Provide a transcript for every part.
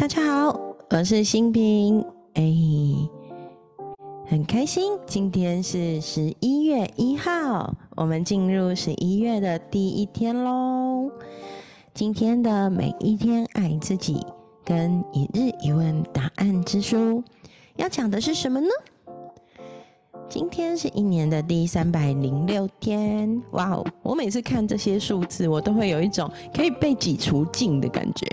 大家好，我是新平，哎，很开心，今天是十一月一号，我们进入十一月的第一天喽。今天的每一天爱自己跟一日一问答案之书，要讲的是什么呢？今天是一年的第三百零六天，哇哦！我每次看这些数字，我都会有一种可以被挤除尽的感觉。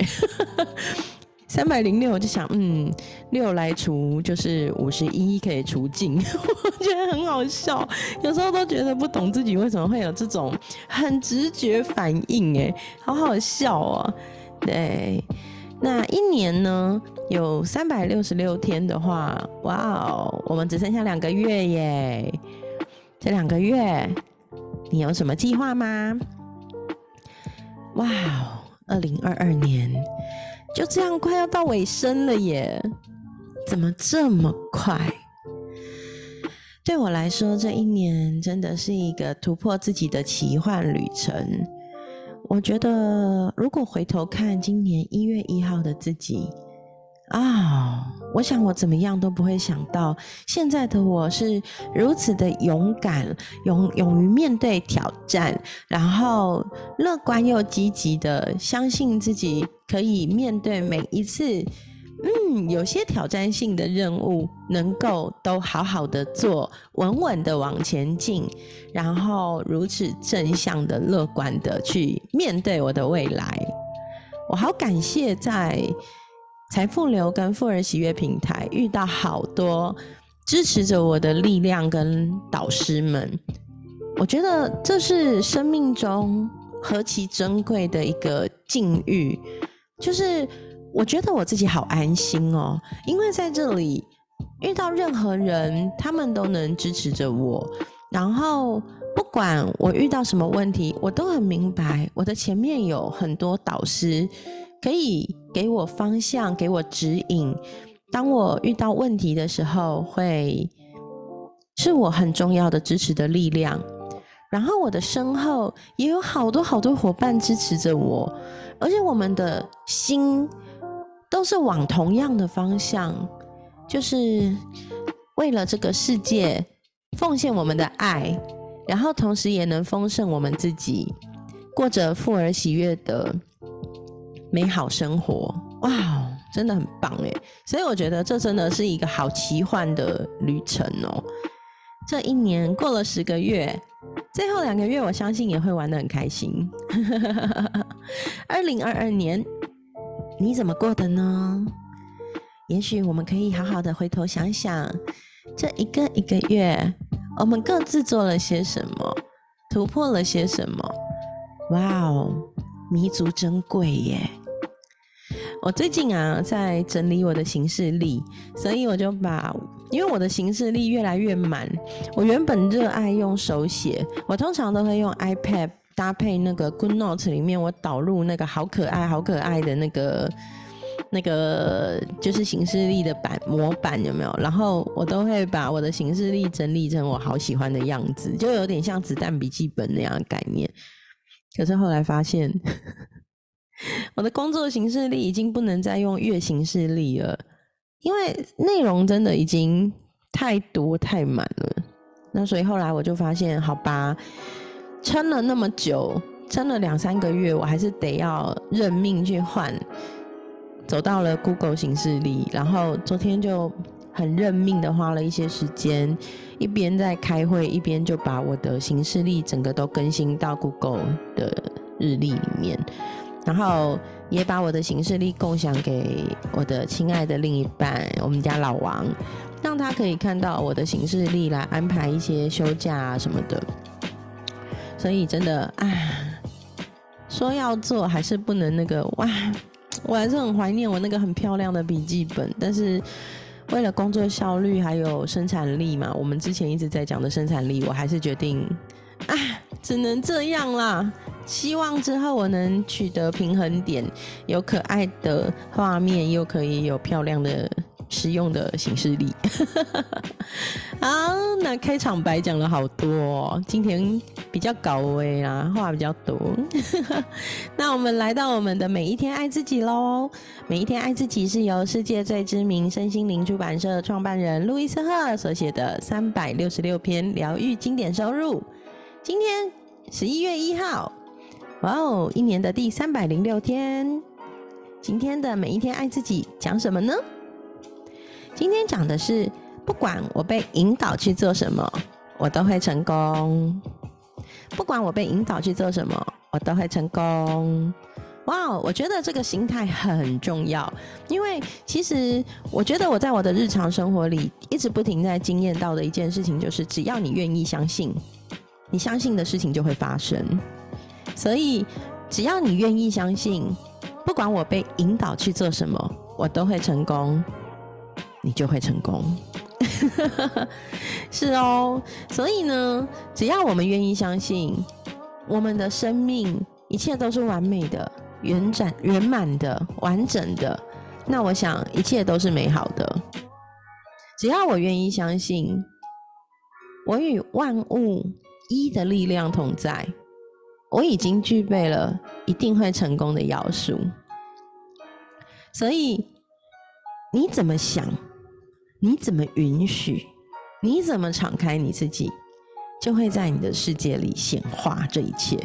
三百零六，我就想，嗯，六来除就是五十一，可以除尽，我觉得很好笑。有时候都觉得不懂自己为什么会有这种很直觉反应，哎，好好笑哦。对，那一年呢有三百六十六天的话，哇哦，我们只剩下两个月耶。这两个月你有什么计划吗？哇哦，二零二二年。就这样快要到尾声了耶，怎么这么快？对我来说，这一年真的是一个突破自己的奇幻旅程。我觉得，如果回头看今年一月一号的自己。啊，我想我怎么样都不会想到，现在的我是如此的勇敢，勇勇于面对挑战，然后乐观又积极的相信自己可以面对每一次，嗯，有些挑战性的任务，能够都好好的做，稳稳的往前进，然后如此正向的、乐观的去面对我的未来。我好感谢在。财富流跟富人喜悦平台遇到好多支持着我的力量跟导师们，我觉得这是生命中何其珍贵的一个境遇，就是我觉得我自己好安心哦，因为在这里遇到任何人，他们都能支持着我，然后不管我遇到什么问题，我都很明白我的前面有很多导师。可以给我方向，给我指引。当我遇到问题的时候，会是我很重要的支持的力量。然后我的身后也有好多好多伙伴支持着我，而且我们的心都是往同样的方向，就是为了这个世界奉献我们的爱，然后同时也能丰盛我们自己，过着富而喜悦的。美好生活，哇，真的很棒哎！所以我觉得这真的是一个好奇幻的旅程哦。这一年过了十个月，最后两个月我相信也会玩的很开心。二零二二年你怎么过的呢？也许我们可以好好的回头想想，这一个一个月我们各自做了些什么，突破了些什么？哇哦！弥足珍贵耶！我最近啊在整理我的行事历，所以我就把，因为我的行事历越来越满。我原本热爱用手写，我通常都会用 iPad 搭配那个 Good Notes 里面，我导入那个好可爱、好可爱的那个那个就是行事历的版模板有没有？然后我都会把我的行事历整理成我好喜欢的样子，就有点像子弹笔记本那样的概念。可是后来发现，我的工作形式力已经不能再用月形式力了，因为内容真的已经太多太满了。那所以后来我就发现，好吧，撑了那么久，撑了两三个月，我还是得要认命去换，走到了 Google 形式力，然后昨天就。很认命的花了一些时间，一边在开会，一边就把我的形式历整个都更新到 Google 的日历里面，然后也把我的行事历共享给我的亲爱的另一半，我们家老王，让他可以看到我的行事历来安排一些休假啊什么的。所以真的，唉，说要做还是不能那个哇，我还是很怀念我那个很漂亮的笔记本，但是。为了工作效率还有生产力嘛，我们之前一直在讲的生产力，我还是决定，啊，只能这样啦。希望之后我能取得平衡点，有可爱的画面，又可以有漂亮的实用的形式力。好，那开场白讲了好多，今天比较高危啦，话比较多。那我们来到我们的每一天爱自己喽。每一天爱自己是由世界最知名身心灵出版社创办人路易斯赫所写的三百六十六篇疗愈经典收入。今天十一月一号，哇哦，一年的第三百零六天。今天的每一天爱自己讲什么呢？今天讲的是，不管我被引导去做什么，我都会成功。不管我被引导去做什么，我都会成功。哇哦，我觉得这个心态很重要，因为其实我觉得我在我的日常生活里一直不停在经验到的一件事情，就是只要你愿意相信，你相信的事情就会发生。所以只要你愿意相信。不管我被引导去做什么，我都会成功，你就会成功。是哦，所以呢，只要我们愿意相信，我们的生命一切都是完美的、圆展、圆满的、完整的，那我想一切都是美好的。只要我愿意相信，我与万物一的力量同在。我已经具备了一定会成功的要素，所以你怎么想，你怎么允许，你怎么敞开你自己，就会在你的世界里显化这一切。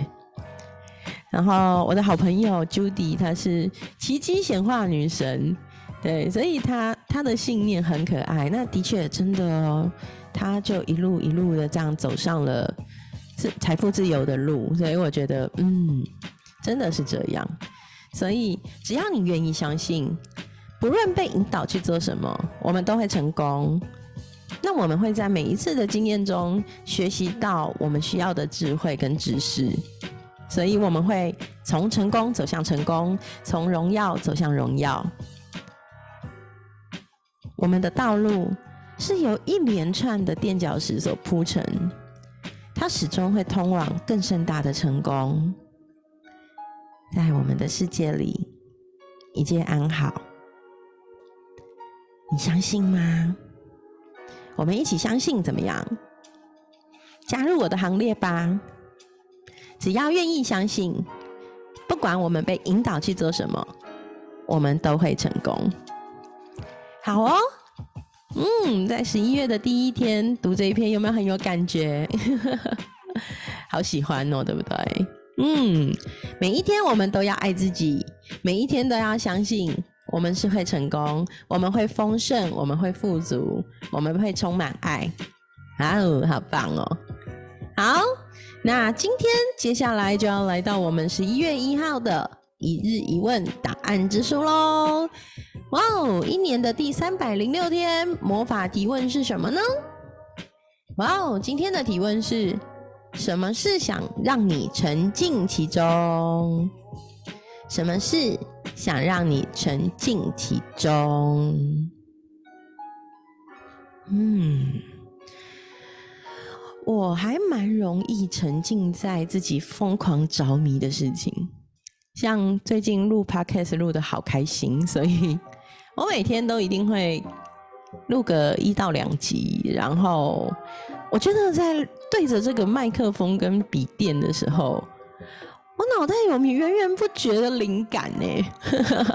然后我的好朋友 Judy，她是奇迹显化女神，对，所以她她的信念很可爱。那的确真的哦，她就一路一路的这样走上了。财富自由的路，所以我觉得，嗯，真的是这样。所以只要你愿意相信，不论被引导去做什么，我们都会成功。那我们会在每一次的经验中学习到我们需要的智慧跟知识，所以我们会从成功走向成功，从荣耀走向荣耀。我们的道路是由一连串的垫脚石所铺成。它始终会通往更盛大的成功，在我们的世界里，一切安好。你相信吗？我们一起相信，怎么样？加入我的行列吧！只要愿意相信，不管我们被引导去做什么，我们都会成功。好哦。嗯，在十一月的第一天读这一篇，有没有很有感觉？好喜欢哦，对不对？嗯，每一天我们都要爱自己，每一天都要相信我们是会成功，我们会丰盛，我们会富足，我们会充满爱。哦，好棒哦！好，那今天接下来就要来到我们十一月一号的一日一问答案之书喽。哇哦！一年的第三百零六天，魔法提问是什么呢？哇哦！今天的提问是：什么是想让你沉浸其中？什么是想让你沉浸其中？嗯，我还蛮容易沉浸在自己疯狂着迷的事情，像最近录 podcast 录的好开心，所以。我每天都一定会录个一到两集，然后我觉得在对着这个麦克风跟笔电的时候，我脑袋有源源不绝的灵感呢。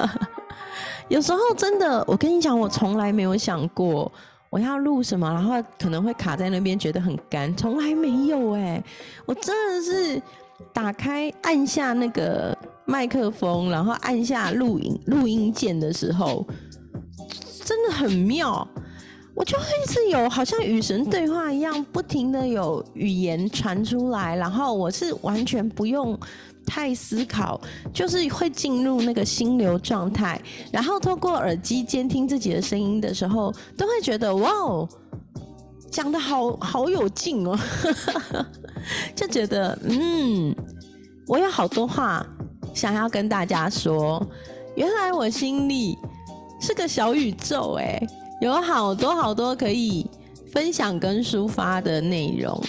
有时候真的，我跟你讲，我从来没有想过我要录什么，然后可能会卡在那边觉得很干，从来没有哎。我真的是打开按下那个麦克风，然后按下录音录音键的时候。真的很妙，我就会是有好像与神对话一样，不停的有语言传出来，然后我是完全不用太思考，就是会进入那个心流状态，然后透过耳机监听自己的声音的时候，都会觉得哇哦，讲的好好有劲哦，就觉得嗯，我有好多话想要跟大家说，原来我心里。是个小宇宙哎，有好多好多可以分享跟抒发的内容，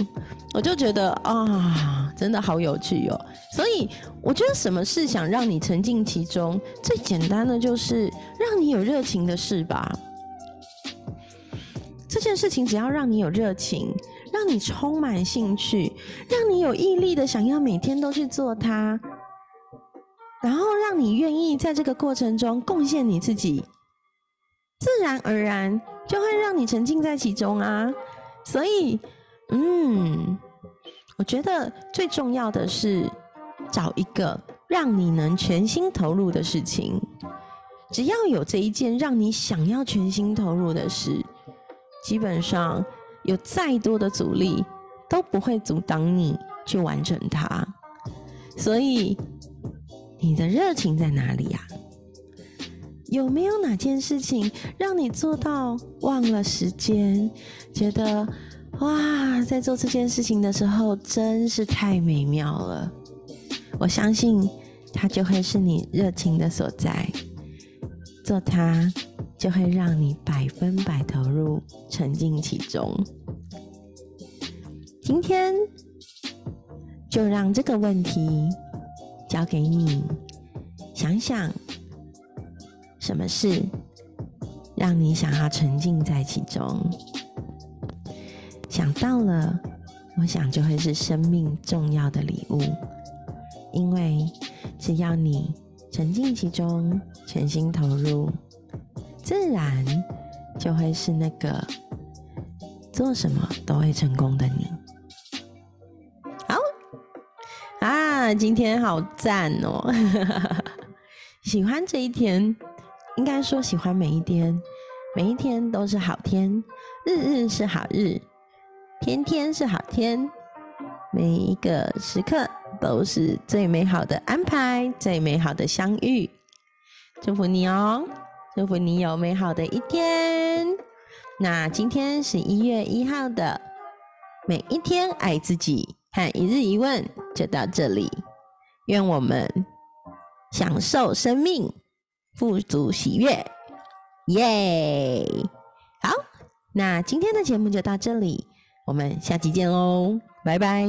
我就觉得啊，真的好有趣哦。所以我觉得什么事想让你沉浸其中，最简单的就是让你有热情的事吧。这件事情只要让你有热情，让你充满兴趣，让你有毅力的想要每天都去做它，然后让你愿意在这个过程中贡献你自己，自然而然就会让你沉浸在其中啊。所以，嗯，我觉得最重要的是找一个让你能全心投入的事情。只要有这一件让你想要全心投入的事，基本上有再多的阻力都不会阻挡你去完成它。所以，你的热情在哪里呀？有没有哪件事情让你做到忘了时间，觉得哇，在做这件事情的时候真是太美妙了？我相信它就会是你热情的所在。做它，就会让你百分百投入，沉浸其中。今天就让这个问题交给你，想想什么事让你想要沉浸在其中。想到了，我想就会是生命重要的礼物，因为只要你。沉浸其中，全心投入，自然就会是那个做什么都会成功的你。今天好赞哦！喜欢这一天，应该说喜欢每一天，每一天都是好天，日日是好日，天天是好天，每一个时刻。都是最美好的安排，最美好的相遇。祝福你哦，祝福你有美好的一天。那今天是一月一号的每一天爱自己和一日一问就到这里。愿我们享受生命，富足喜悦，耶！好，那今天的节目就到这里，我们下期见喽，拜拜。